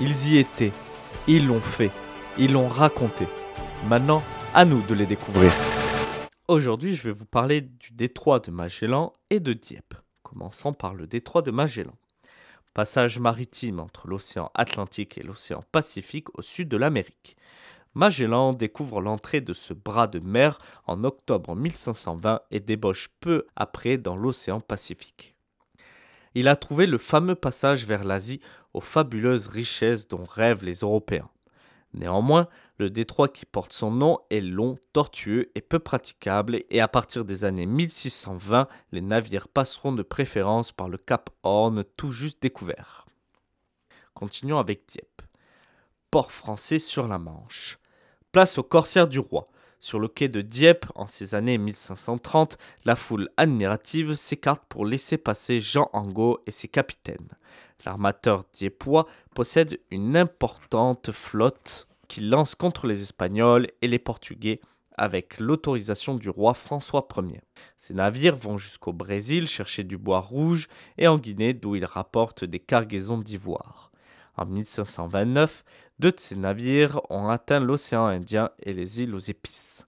y étaient, ils l'ont fait, ils l'ont raconté. Maintenant, à nous de les découvrir. Aujourd'hui, je vais vous parler du détroit de Magellan et de Dieppe. Commençons par le détroit de Magellan. Passage maritime entre l'océan Atlantique et l'océan Pacifique au sud de l'Amérique. Magellan découvre l'entrée de ce bras de mer en octobre 1520 et débauche peu après dans l'océan Pacifique. Il a trouvé le fameux passage vers l'Asie aux fabuleuses richesses dont rêvent les Européens. Néanmoins, le détroit qui porte son nom est long, tortueux et peu praticable et à partir des années 1620, les navires passeront de préférence par le cap Horn tout juste découvert. Continuons avec Dieppe. Port français sur la Manche. Place aux corsaires du roi. Sur le quai de Dieppe, en ces années 1530, la foule admirative s'écarte pour laisser passer Jean Angot et ses capitaines. L'armateur dieppois possède une importante flotte qui lance contre les Espagnols et les Portugais avec l'autorisation du roi François Ier. Ces navires vont jusqu'au Brésil chercher du bois rouge et en Guinée d'où ils rapportent des cargaisons d'ivoire. En 1529, deux de ces navires ont atteint l'océan Indien et les îles aux épices.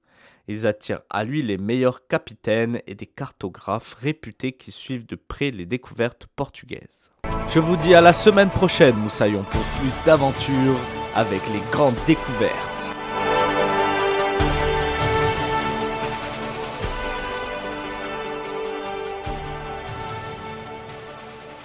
Ils attirent à lui les meilleurs capitaines et des cartographes réputés qui suivent de près les découvertes portugaises. Je vous dis à la semaine prochaine, Moussaillon, pour plus d'aventures avec les grandes découvertes.